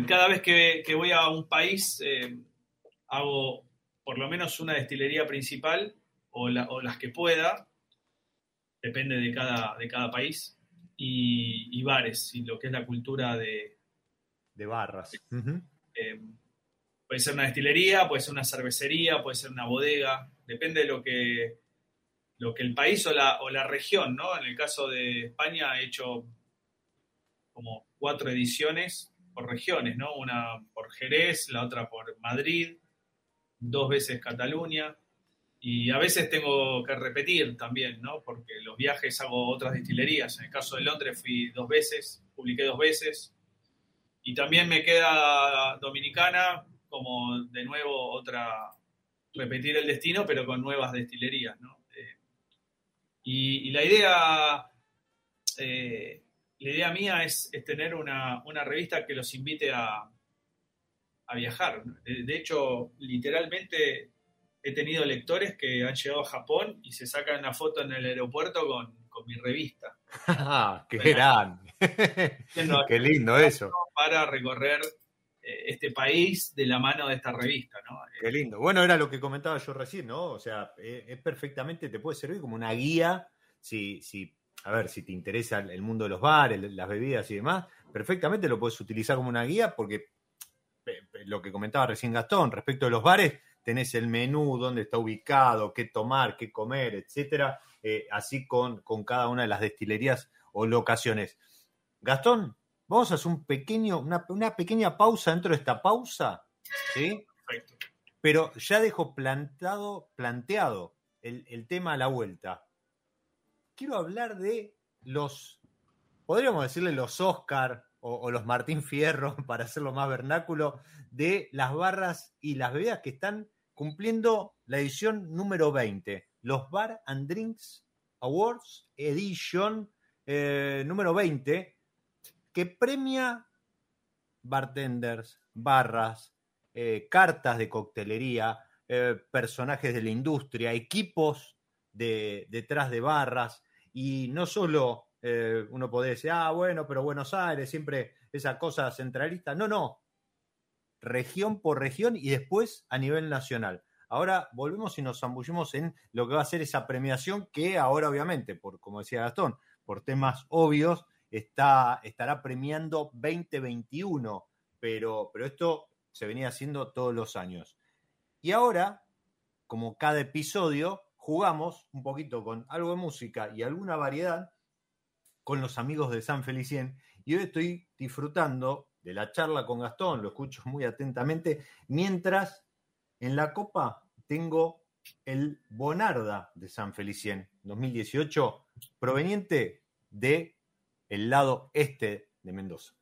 cada vez que, voy a un país, hago por lo menos una destilería principal o, las que pueda, depende de cada, de cada país, y, bares, y lo que es la cultura de... De barras. Eh, puede ser una destilería, puede ser una cervecería, puede ser una bodega, depende de lo que, lo que el país o la, o la región, ¿no? En el caso de España he hecho como cuatro ediciones por regiones, ¿no? Una por Jerez, la otra por Madrid, dos veces Cataluña y a veces tengo que repetir también, ¿no? Porque los viajes hago otras destilerías. En el caso de Londres fui dos veces, publiqué dos veces. Y también me queda Dominicana como de nuevo otra, repetir el destino, pero con nuevas destilerías, ¿no? Y, la idea, eh, la idea mía es, tener una, una, revista que los invite a, a viajar. De, hecho, literalmente he tenido lectores que han llegado a Japón y se sacan una foto en el aeropuerto con, mi revista. ¡Qué gran! ¡Qué lindo eso! Para recorrer este país de la mano de esta revista, ¿no? Qué lindo. Bueno, era lo que comentaba yo recién, ¿no? O sea, eh, es perfectamente, te puede servir como una guía, si, si, a ver, si te interesa el mundo de los bares, las bebidas y demás, perfectamente lo puedes utilizar como una guía porque lo que comentaba recién Gastón, respecto a los bares, tenés el menú, dónde está ubicado, qué tomar, qué comer, etcétera, eh, así con, con, cada una de las destilerías o locaciones. Gastón, vamos a hacer un pequeño, una, pequeña pausa dentro de esta pausa, ¿sí? Pero ya dejo plantado, planteado el, el tema a la vuelta. Quiero hablar de los, podríamos decirle los Oscar o, los Martín Fierro, para hacerlo más vernáculo, de las barras y las bebidas que están cumpliendo la edición número 20, los Bar and Drinks Awards Edition eh, número 20, que premia bartenders, barras, eh, cartas de coctelería, eh, personajes de la industria, equipos de, detrás de barras, y no solo eh, uno puede decir, ah, bueno, pero Buenos Aires, siempre esa cosa centralista. No, no. Región por región y después a nivel nacional. Ahora volvemos y nos zambullimos en lo que va a ser esa premiación que ahora obviamente, por como decía Gastón, por temas obvios, está, estará premiando 2021, pero, pero esto se venía haciendo todos los años. Y ahora, como cada episodio, jugamos un poquito con algo de música y alguna variedad con los amigos de San Felicien y hoy estoy disfrutando de la charla con Gastón, lo escucho muy atentamente, mientras en la copa tengo el Bonarda de San Felicien 2018, proveniente de el lado este de Mendoza.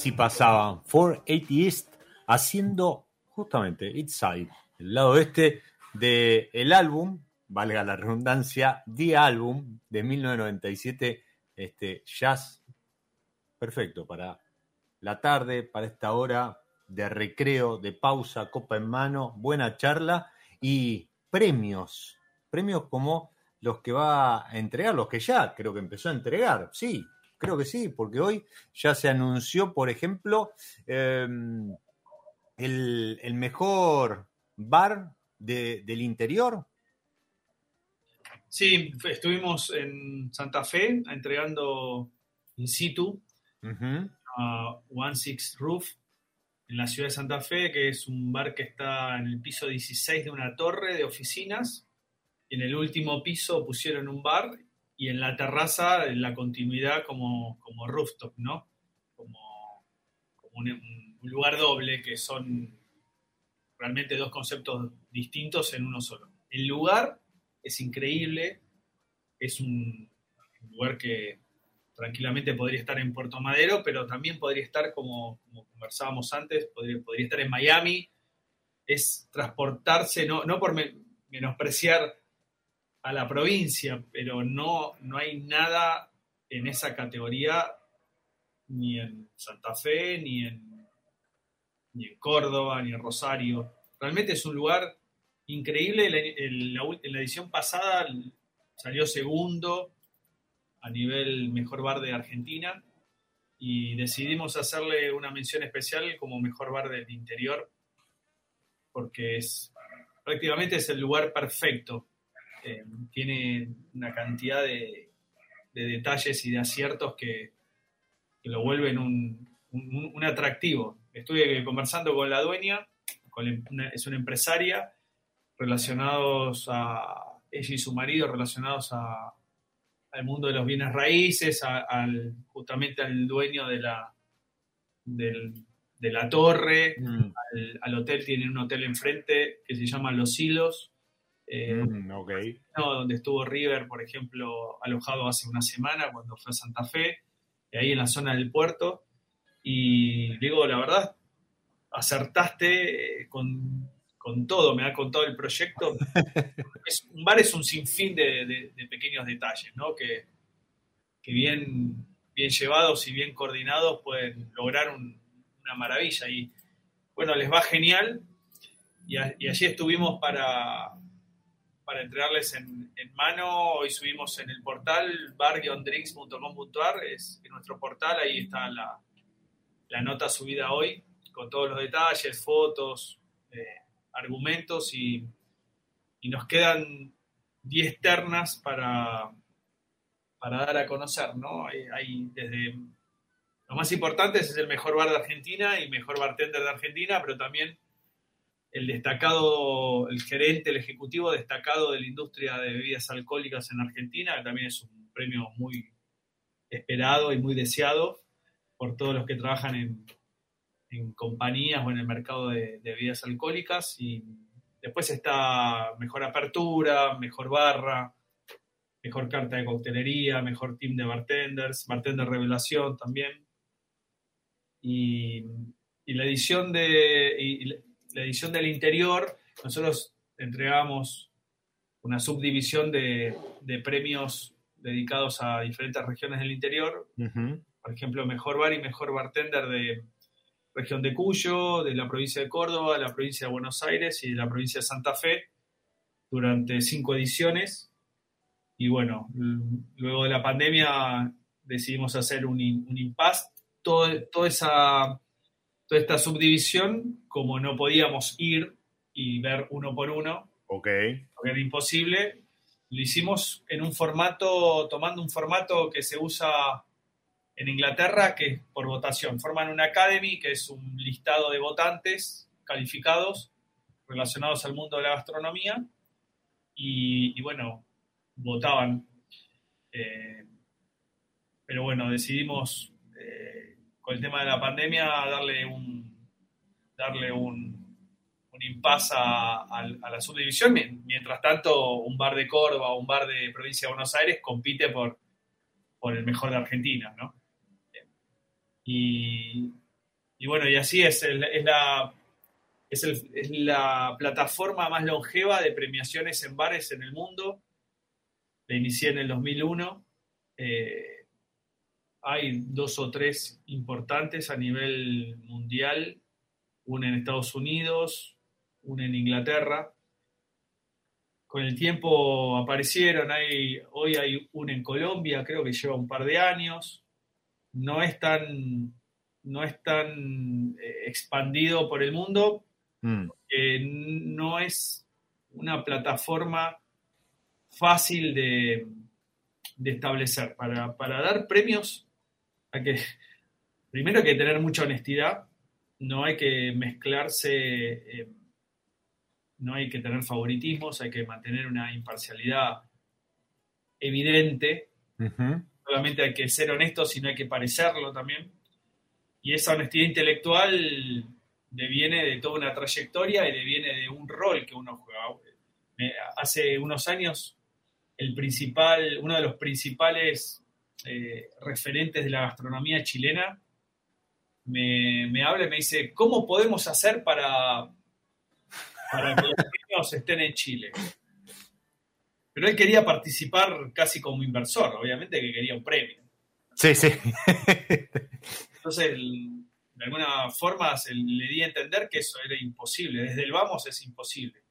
Así pasaban 480 East haciendo justamente It's Side, el lado este del el álbum, valga la redundancia, The Album de 1997, este jazz perfecto para la tarde, para esta hora de recreo, de pausa, copa en mano, buena charla y premios, premios como los que va a entregar, los que ya creo que empezó a entregar, sí, creo que sí, porque hoy ya se anunció, por ejemplo, em, el, mejor bar del interior. Sí, estuvimos en Santa Fe entregando in situ a One Six Roof en la ciudad de Santa Fe, que es un bar que está en el piso 16 de una torre de oficinas. Y en el último piso pusieron un bar y en la terraza la continuidad como, como rooftop, ¿no? Como, un, lugar doble, que son realmente dos conceptos distintos en uno solo. El lugar es increíble, es un, lugar que tranquilamente podría estar en Puerto Madero, pero también podría estar, como, conversábamos antes, podría, podría, estar en Miami. Es transportarse, no, no por menospreciar a la provincia, pero no, no hay nada en esa categoría ni en Santa Fe, ni en, ni en Córdoba, ni en Rosario. Realmente es un lugar increíble. En la, edición pasada salió segundo a nivel mejor bar de Argentina y decidimos hacerle una mención especial como mejor bar del interior porque es prácticamente es el lugar perfecto eh, tiene una cantidad de, detalles y de aciertos que, lo vuelven un, atractivo. Estuve conversando con la dueña, es una empresaria, relacionados a ella y su marido, relacionados al mundo de los bienes raíces, al, justamente al dueño de la, de la torre, mm. al, al, hotel, tiene un hotel enfrente que se llama Los Hilos, eh, mm, donde estuvo River, por ejemplo, alojado hace una semana cuando fue a Santa Fe, ahí en la zona del puerto. Y digo, la verdad, acertaste eh, con, todo, me ha contado el proyecto. es, un bar es un sinfín de, pequeños detalles, ¿no? Que, bien, bien llevados y bien coordinados pueden lograr una maravilla. Y bueno, les va genial. y allí estuvimos para, para entregarles en, mano. Hoy subimos en el portal bar-drinks.com.ar, es, nuestro portal, ahí está la, nota subida hoy con todos los detalles, fotos, eh, argumentos y, nos quedan 10 ternas para, para dar a conocer, ¿no? Hay, desde lo más importante es el mejor bar de Argentina y mejor bartender de Argentina, pero también el destacado, el gerente, el ejecutivo destacado de la industria de bebidas alcohólicas en Argentina, que también es un premio muy esperado y muy deseado por todos los que trabajan en, compañías o en el mercado de, bebidas alcohólicas. Y después está mejor apertura, mejor barra, mejor carta de coctelería, mejor team de bartenders, bartender revelación también. Y, la edición de la edición del interior, nosotros entregamos una subdivisión de, premios dedicados a diferentes regiones del interior. Por ejemplo, mejor bar y mejor bartender de región de Cuyo, de la provincia de Córdoba, de la provincia de Buenos Aires y de la provincia de Santa Fe durante cinco ediciones. Y bueno, luego de la pandemia decidimos hacer un, un impasse. toda esa toda esta subdivisión, como no podíamos ir y ver uno por uno, okay. porque era imposible, lo hicimos en un formato, tomando un formato que se usa en Inglaterra, que es por votación. Forman una academy, que es un listado de votantes calificados relacionados al mundo de la gastronomía, y, bueno, votaban. Eh, pero bueno, decidimos eh, el tema de la pandemia, darle un, darle un, un impasse a, la subdivisión. Mientras tanto, un bar de Córdoba o un bar de provincia de Buenos Aires compite por, por el mejor de Argentina, ¿no? Y, y bueno, y así es, es la, es, es, la plataforma más longeva de premiaciones en bares en el mundo. La inicié en el 2001. Eh, hay dos o tres importantes a nivel mundial, una en Estados Unidos, una en Inglaterra. Con el tiempo aparecieron, hay, hoy hay una en Colombia, creo que lleva un par de años. No es tan, no es tan eh, expandido por el mundo, mm. no es una plataforma fácil de, de establecer. Para, para, dar premios hay que, primero hay que tener mucha honestidad, no hay que mezclarse, eh, no hay que tener favoritismos, hay que mantener una imparcialidad evidente. Solamente hay que ser honesto, sino hay que parecerlo también. Y esa honestidad intelectual deviene de toda una trayectoria y deviene de un rol que uno juega. Hace unos años, el principal, uno de los principales eh, referentes de la gastronomía chilena me, me, habla y me dice, ¿cómo podemos hacer para, para que los niños estén en Chile? Pero él quería participar casi como inversor, obviamente que quería un premio. Sí, sí. Entonces, de alguna forma le di a entender que eso era imposible. Desde el vamos es imposible.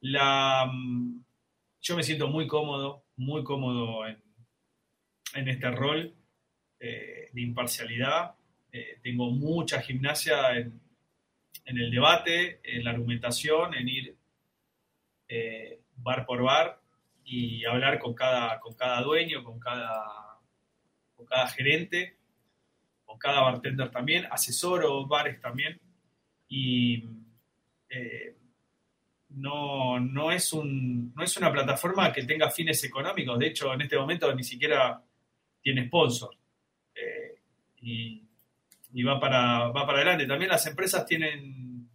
La, mm, yo me siento muy cómodo, muy cómodo en, en este rol eh, de imparcialidad. Eh, tengo mucha gimnasia en, en, el debate, en la argumentación, en ir eh, bar por bar y hablar con cada, con cada dueño, con cada, cada gerente, con cada bartender también, asesoro bares también. Y no, no, es un, no es una plataforma que tenga fines económicos. De hecho, en este momento ni siquiera tiene sponsor. Eh, y, va, para, va para adelante. También las empresas tienen,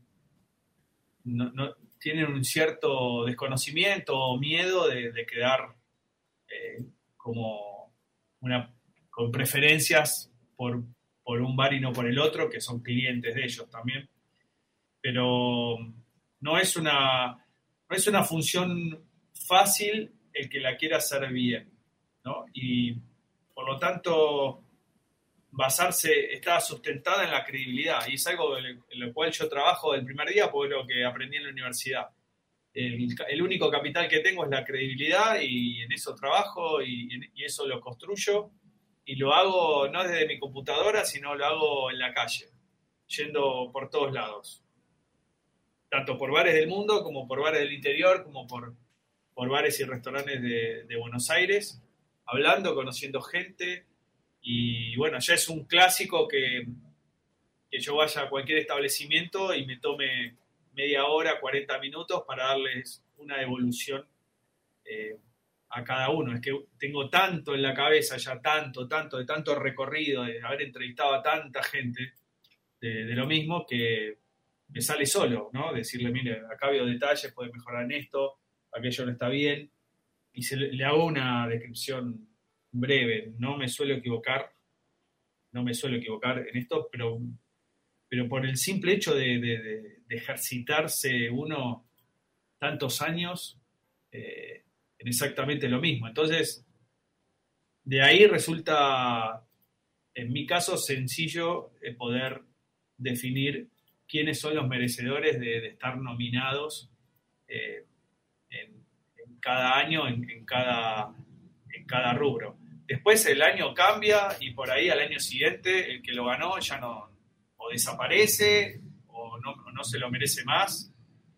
no, tienen un cierto desconocimiento o miedo de, quedar eh, como una, con preferencias por, por un bar y no por el otro, que son clientes de ellos también. Pero no es una, no es una función fácil el que la quiera hacer bien. ¿no? Por lo tanto, basarse, está sustentada en la credibilidad y es algo en lo cual yo trabajo del primer día es lo que aprendí en la universidad. El, único capital que tengo es la credibilidad y en eso trabajo y, y, eso lo construyo y lo hago no desde mi computadora, sino lo hago en la calle, yendo por todos lados. Tanto por bares del mundo como por bares del interior, como por, por bares y restaurantes de, de Buenos Aires hablando, conociendo gente. Y bueno, ya es un clásico que, que yo vaya a cualquier establecimiento y me tome media hora, 40 minutos para darles una devolución eh, a cada uno. Es que tengo tanto en la cabeza, ya tanto, tanto, de tanto recorrido, de haber entrevistado a tanta gente de, lo mismo, que me sale solo, ¿no? Decirle, mire, acá veo detalles, puede mejorar en esto, aquello no está bien y se le, hago una descripción breve. No me suelo equivocar, no me suelo equivocar en esto, pero, pero por el simple hecho de, ejercitarse uno tantos años eh, en exactamente lo mismo. Entonces, de ahí resulta, en mi caso, sencillo eh, poder definir quiénes son los merecedores de, estar nominados eh, cada año en, cada, en cada rubro. Después el año cambia y por ahí al año siguiente el que lo ganó ya no o desaparece o no, no se lo merece más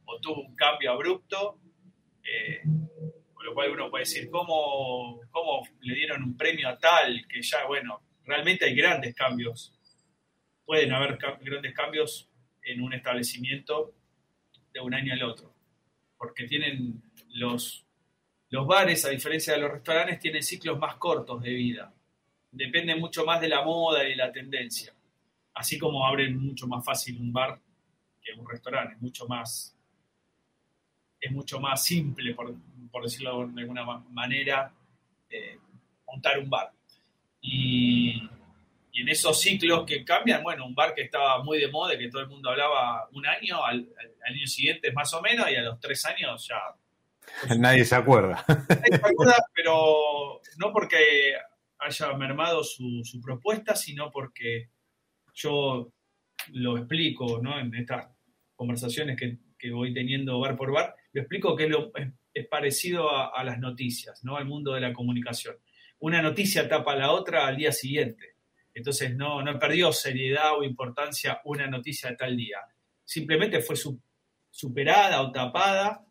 o tuvo un cambio abrupto. Eh, con lo cual uno puede decir, ¿cómo, ¿cómo le dieron un premio a tal? Que ya, bueno, realmente hay grandes cambios. Pueden haber grandes cambios en un establecimiento de un año al otro, porque tienen los los bares, a diferencia de los restaurantes, tienen ciclos más cortos de vida. Depende mucho más de la moda y de la tendencia. Así como abren mucho más fácil un bar que un restaurante. Es mucho más, es mucho más simple, por, decirlo de alguna manera, eh, montar un bar. Y, en esos ciclos que cambian, bueno, un bar que estaba muy de moda, que todo el mundo hablaba un año, al, año siguiente más o menos, y a los tres años ya... nadie se acuerda. Pero no porque haya mermado su, propuesta, sino porque yo lo explico ¿no? en estas conversaciones que, voy teniendo bar por bar, lo explico que es, parecido a, a, las noticias, ¿no? al mundo de la comunicación. Una noticia tapa la otra al día siguiente. Entonces no, no perdió seriedad o importancia una noticia de tal día. Simplemente fue superada o tapada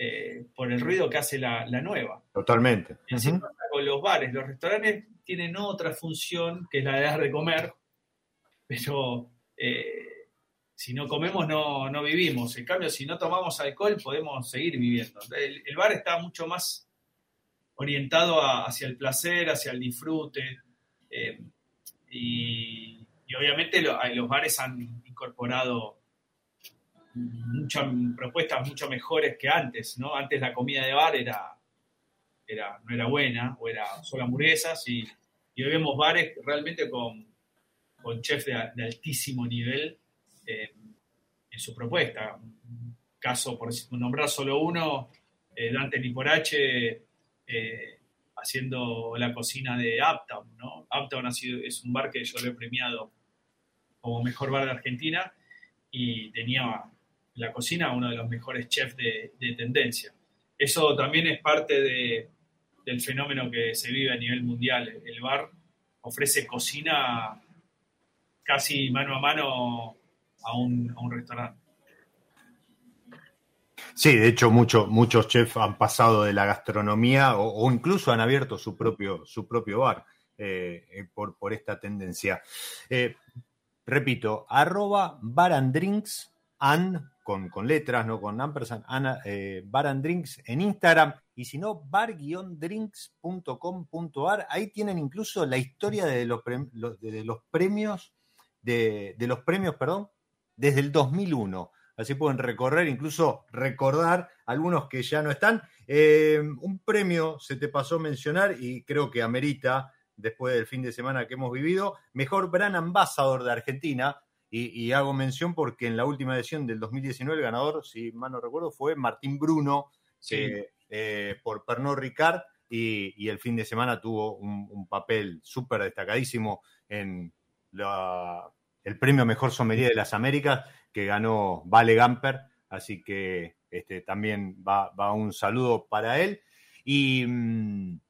eh, por el ruido que hace la, nueva. Totalmente. con los bares. Los restaurantes tienen otra función que es la de dar de comer, pero eh, si no comemos no, no, vivimos. En cambio, si no tomamos alcohol podemos seguir viviendo. El, bar está mucho más orientado hacia el placer, hacia el disfrute. Eh, y, obviamente los bares han incorporado muchas propuestas mucho mejores que antes, ¿no? Antes la comida de bar era, era no era buena, o era solo hamburguesas, y, y hoy vemos bares realmente con, con chefs de, altísimo nivel eh, en su propuesta. Caso, por nombrar solo uno, eh, Dante Niporache, eh, haciendo la cocina de Uptown, ¿no? Uptown ha sido, es un bar que yo lo he premiado como mejor bar de Argentina y tenía la cocina uno de los mejores chefs de, tendencia. Eso también es parte de, del fenómeno que se vive a nivel mundial. El bar ofrece cocina casi mano a mano a un, a restaurante. Sí, de hecho muchos chefs han pasado de la gastronomía o, incluso han abierto su propio, su propio bar eh, eh, por, por, esta tendencia. Eh, repito, arroba barandrinks an, con, con, letras, no con ampersand, Ana, barandrinks en Instagram y si no, bar-drinks.com.ar. Ahí tienen incluso la historia de los, de los premios, de, de los premios, perdón, desde el 2001 así pueden recorrer, incluso recordar algunos que ya no están. Eh, un premio se te pasó a mencionar y creo que amerita, después del fin de semana que hemos vivido, mejor Brand Ambassador de Argentina. Y, hago mención porque en la última edición del 2019 el ganador, si mal no recuerdo, fue Martín Bruno eh, por Pernod Ricard y, el fin de semana tuvo un, papel súper destacadísimo en el premio Mejor Sommelier de las Américas que ganó Vale Gamper, así que este, también va, un saludo para él. Y, mm,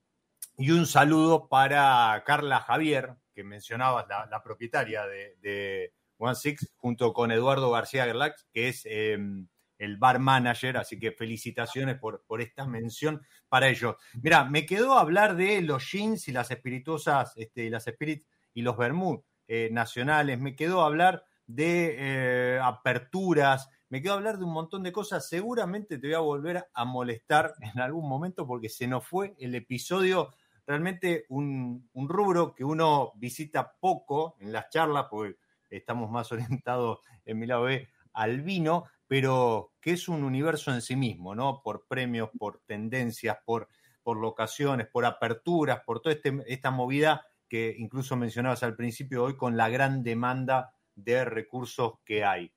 y, un saludo para Carla Javier, que mencionabas, la, propietaria de, One Six, junto con Eduardo García Gerlax, que es em, el bar manager, así que felicitaciones por, esta mención para ellos. Mira, me quedó hablar de los jeans y las espirituosas, este, las spirits y los vermouth eh, nacionales, me quedó hablar de eh, aperturas, me quedo a hablar de un montón de cosas. Seguramente te voy a volver a molestar en algún momento porque se nos fue el episodio. Realmente un, rubro que uno visita poco en las charlas, porque estamos más orientados en mi lado B al vino, pero que es un universo en sí mismo, ¿no? Por premios, por tendencias, por, por locaciones, por aperturas, por toda este, esta movida que incluso mencionabas al principio hoy con la gran demanda de recursos que hay.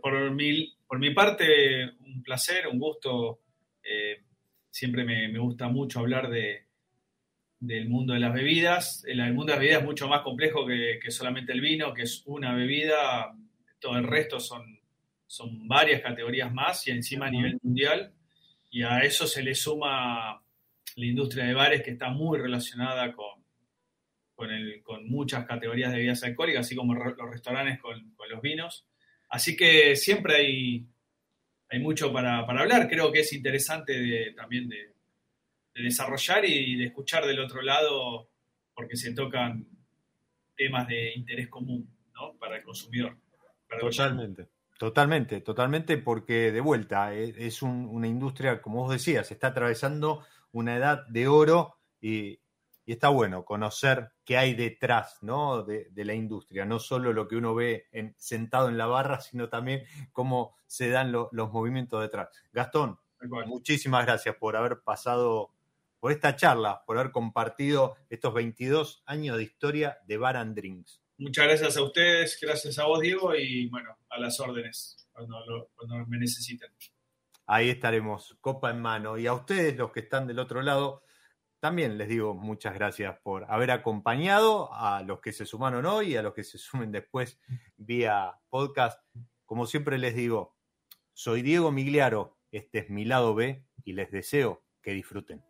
por, mi, por mi parte, un placer, un gusto. Eh, siempre me, gusta mucho hablar de, del mundo de las bebidas. El, mundo de las bebidas es mucho más complejo que, solamente el vino, que es una bebida. Todo el resto son, son varias categorías más y encima a nivel mundial. Y a eso se le suma la industria de bares que está muy relacionada con, con, muchas categorías de bebidas alcohólicas, así como los restaurantes con, los vinos. Así que siempre hay, hay mucho para, hablar. Creo que es interesante también de, desarrollar y de escuchar del otro lado, porque se tocan temas de interés común para el consumidor. totalmente. Totalmente, totalmente, porque de vuelta es, una industria, como vos decías, está atravesando una edad de oro y, y está bueno conocer qué hay detrás ¿no? de, la industria, no solo lo que uno ve sentado en la barra, sino también cómo se dan los movimientos detrás. Gastón, muchísimas gracias por haber pasado por esta charla, por haber compartido estos 22 años de historia de Bar and Drinks. Muchas gracias a ustedes, gracias a vos, Diego, y bueno, a las órdenes cuando, cuando me necesiten. Ahí estaremos, copa en mano. Y a ustedes, los que están del otro lado, también les digo muchas gracias por haber acompañado a los que se sumaron hoy y a los que se sumen después vía podcast. Como siempre les digo, soy Diego Migliaro, este es mi lado B y les deseo que disfruten.